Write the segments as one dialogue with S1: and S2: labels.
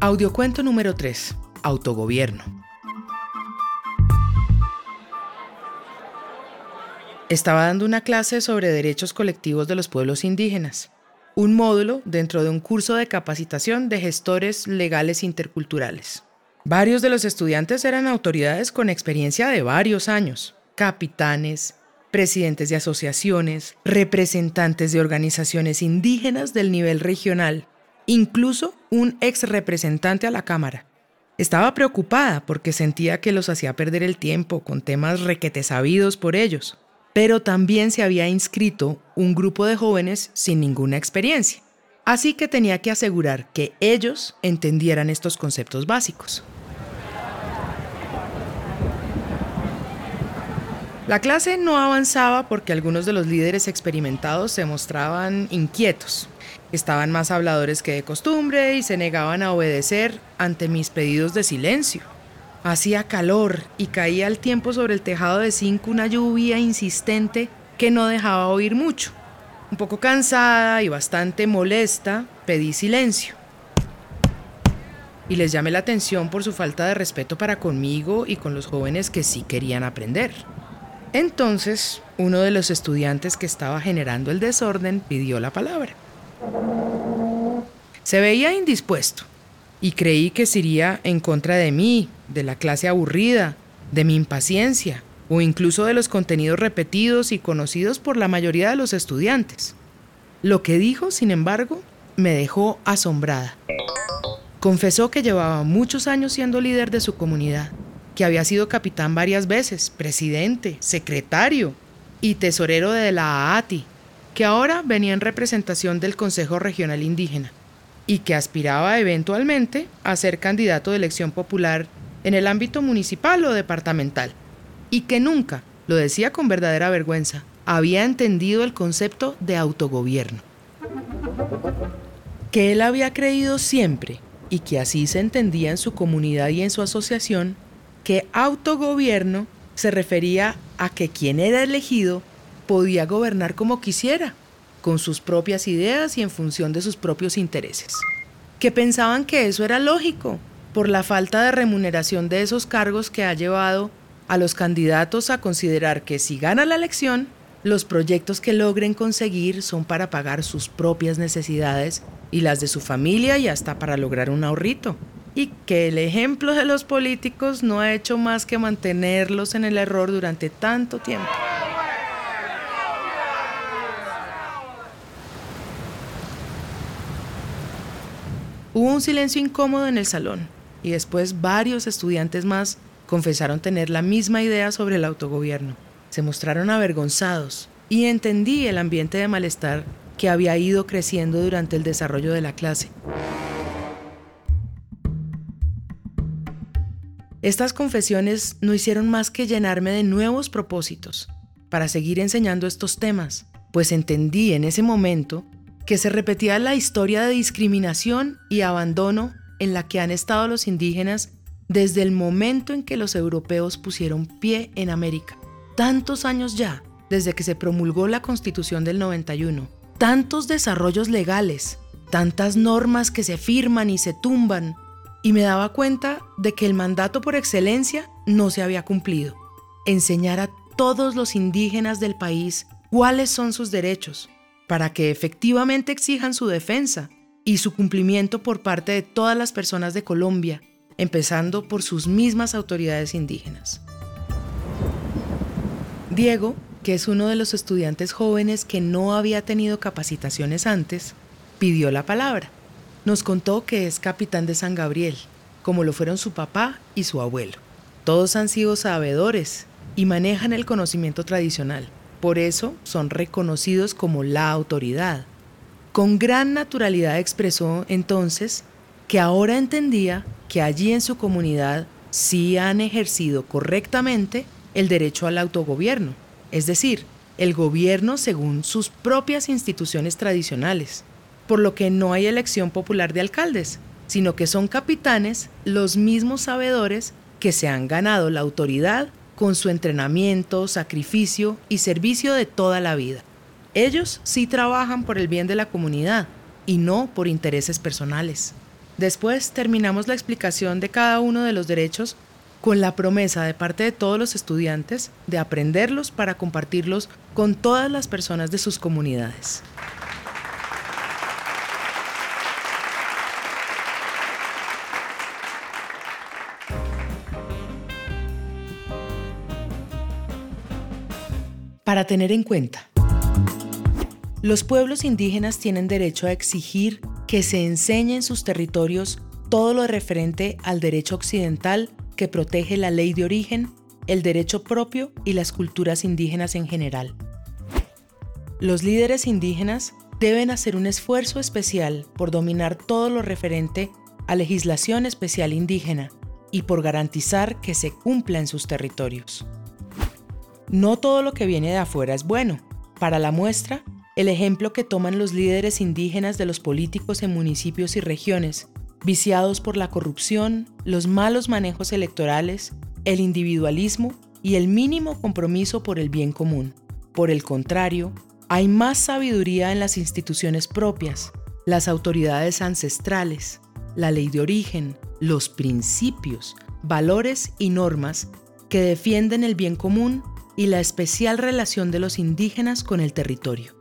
S1: Audiocuento número 3. Autogobierno. Estaba dando una clase sobre derechos colectivos de los pueblos indígenas, un módulo dentro de un curso de capacitación de gestores legales interculturales. Varios de los estudiantes eran autoridades con experiencia de varios años, capitanes, presidentes de asociaciones, representantes de organizaciones indígenas del nivel regional, incluso un ex representante a la Cámara. Estaba preocupada porque sentía que los hacía perder el tiempo con temas requete sabidos por ellos pero también se había inscrito un grupo de jóvenes sin ninguna experiencia. Así que tenía que asegurar que ellos entendieran estos conceptos básicos. La clase no avanzaba porque algunos de los líderes experimentados se mostraban inquietos. Estaban más habladores que de costumbre y se negaban a obedecer ante mis pedidos de silencio. Hacía calor y caía al tiempo sobre el tejado de zinc una lluvia insistente que no dejaba oír mucho. Un poco cansada y bastante molesta, pedí silencio. Y les llamé la atención por su falta de respeto para conmigo y con los jóvenes que sí querían aprender. Entonces, uno de los estudiantes que estaba generando el desorden pidió la palabra. Se veía indispuesto y creí que sería en contra de mí, de la clase aburrida, de mi impaciencia o incluso de los contenidos repetidos y conocidos por la mayoría de los estudiantes. Lo que dijo, sin embargo, me dejó asombrada. Confesó que llevaba muchos años siendo líder de su comunidad, que había sido capitán varias veces, presidente, secretario y tesorero de la AATI, que ahora venía en representación del Consejo Regional Indígena y que aspiraba eventualmente a ser candidato de elección popular en el ámbito municipal o departamental, y que nunca, lo decía con verdadera vergüenza, había entendido el concepto de autogobierno. Que él había creído siempre, y que así se entendía en su comunidad y en su asociación, que autogobierno se refería a que quien era elegido podía gobernar como quisiera con sus propias ideas y en función de sus propios intereses. Que pensaban que eso era lógico, por la falta de remuneración de esos cargos que ha llevado a los candidatos a considerar que si gana la elección, los proyectos que logren conseguir son para pagar sus propias necesidades y las de su familia y hasta para lograr un ahorrito. Y que el ejemplo de los políticos no ha hecho más que mantenerlos en el error durante tanto tiempo. Hubo un silencio incómodo en el salón y después varios estudiantes más confesaron tener la misma idea sobre el autogobierno. Se mostraron avergonzados y entendí el ambiente de malestar que había ido creciendo durante el desarrollo de la clase. Estas confesiones no hicieron más que llenarme de nuevos propósitos para seguir enseñando estos temas, pues entendí en ese momento que se repetía la historia de discriminación y abandono en la que han estado los indígenas desde el momento en que los europeos pusieron pie en América. Tantos años ya, desde que se promulgó la Constitución del 91. Tantos desarrollos legales, tantas normas que se firman y se tumban. Y me daba cuenta de que el mandato por excelencia no se había cumplido. Enseñar a todos los indígenas del país cuáles son sus derechos, para que efectivamente exijan su defensa y su cumplimiento por parte de todas las personas de Colombia, empezando por sus mismas autoridades indígenas. Diego, que es uno de los estudiantes jóvenes que no había tenido capacitaciones antes, pidió la palabra. Nos contó que es capitán de San Gabriel, como lo fueron su papá y su abuelo. Todos han sido sabedores y manejan el conocimiento tradicional. Por eso son reconocidos como la autoridad. Con gran naturalidad expresó entonces que ahora entendía que allí en su comunidad sí han ejercido correctamente el derecho al autogobierno, es decir, el gobierno según sus propias instituciones tradicionales, por lo que no hay elección popular de alcaldes, sino que son capitanes los mismos sabedores que se han ganado la autoridad con su entrenamiento, sacrificio y servicio de toda la vida. Ellos sí trabajan por el bien de la comunidad y no por intereses personales. Después terminamos la explicación de cada uno de los derechos con la promesa de parte de todos los estudiantes de aprenderlos para compartirlos con todas las personas de sus comunidades. Para tener en cuenta, los pueblos indígenas tienen derecho a exigir que se enseñe en sus territorios todo lo referente al derecho occidental que protege la ley de origen, el derecho propio y las culturas indígenas en general. Los líderes indígenas deben hacer un esfuerzo especial por dominar todo lo referente a legislación especial indígena y por garantizar que se cumpla en sus territorios. No todo lo que viene de afuera es bueno. Para la muestra, el ejemplo que toman los líderes indígenas de los políticos en municipios y regiones, viciados por la corrupción, los malos manejos electorales, el individualismo y el mínimo compromiso por el bien común. Por el contrario, hay más sabiduría en las instituciones propias, las autoridades ancestrales, la ley de origen, los principios, valores y normas que defienden el bien común y la especial relación de los indígenas con el territorio.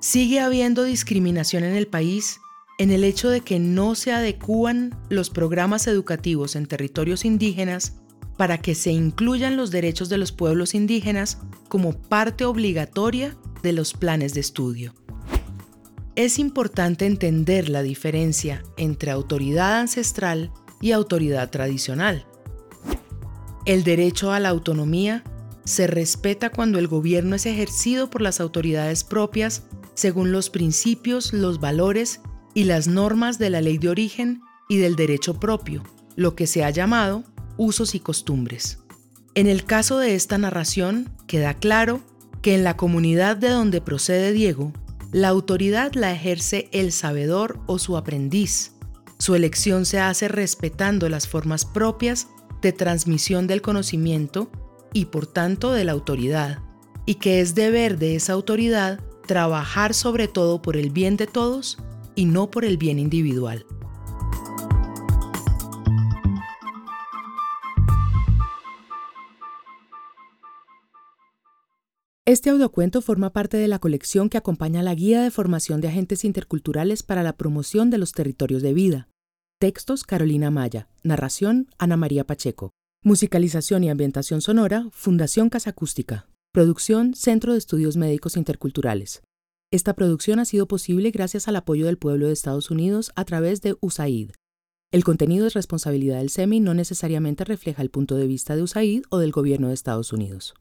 S1: Sigue habiendo discriminación en el país en el hecho de que no se adecúan los programas educativos en territorios indígenas para que se incluyan los derechos de los pueblos indígenas como parte obligatoria de los planes de estudio. Es importante entender la diferencia entre autoridad ancestral y autoridad tradicional. El derecho a la autonomía se respeta cuando el gobierno es ejercido por las autoridades propias según los principios, los valores y las normas de la ley de origen y del derecho propio, lo que se ha llamado usos y costumbres. En el caso de esta narración, queda claro que en la comunidad de donde procede Diego, la autoridad la ejerce el sabedor o su aprendiz. Su elección se hace respetando las formas propias de transmisión del conocimiento y por tanto de la autoridad, y que es deber de esa autoridad trabajar sobre todo por el bien de todos y no por el bien individual. Este audiocuento forma parte de la colección que acompaña la Guía de Formación de Agentes Interculturales para la Promoción de los Territorios de Vida. Textos Carolina Maya. Narración Ana María Pacheco. Musicalización y ambientación sonora Fundación Casa Acústica. Producción Centro de Estudios Médicos Interculturales. Esta producción ha sido posible gracias al apoyo del pueblo de Estados Unidos a través de USAID. El contenido es responsabilidad del SEMI no necesariamente refleja el punto de vista de USAID o del gobierno de Estados Unidos.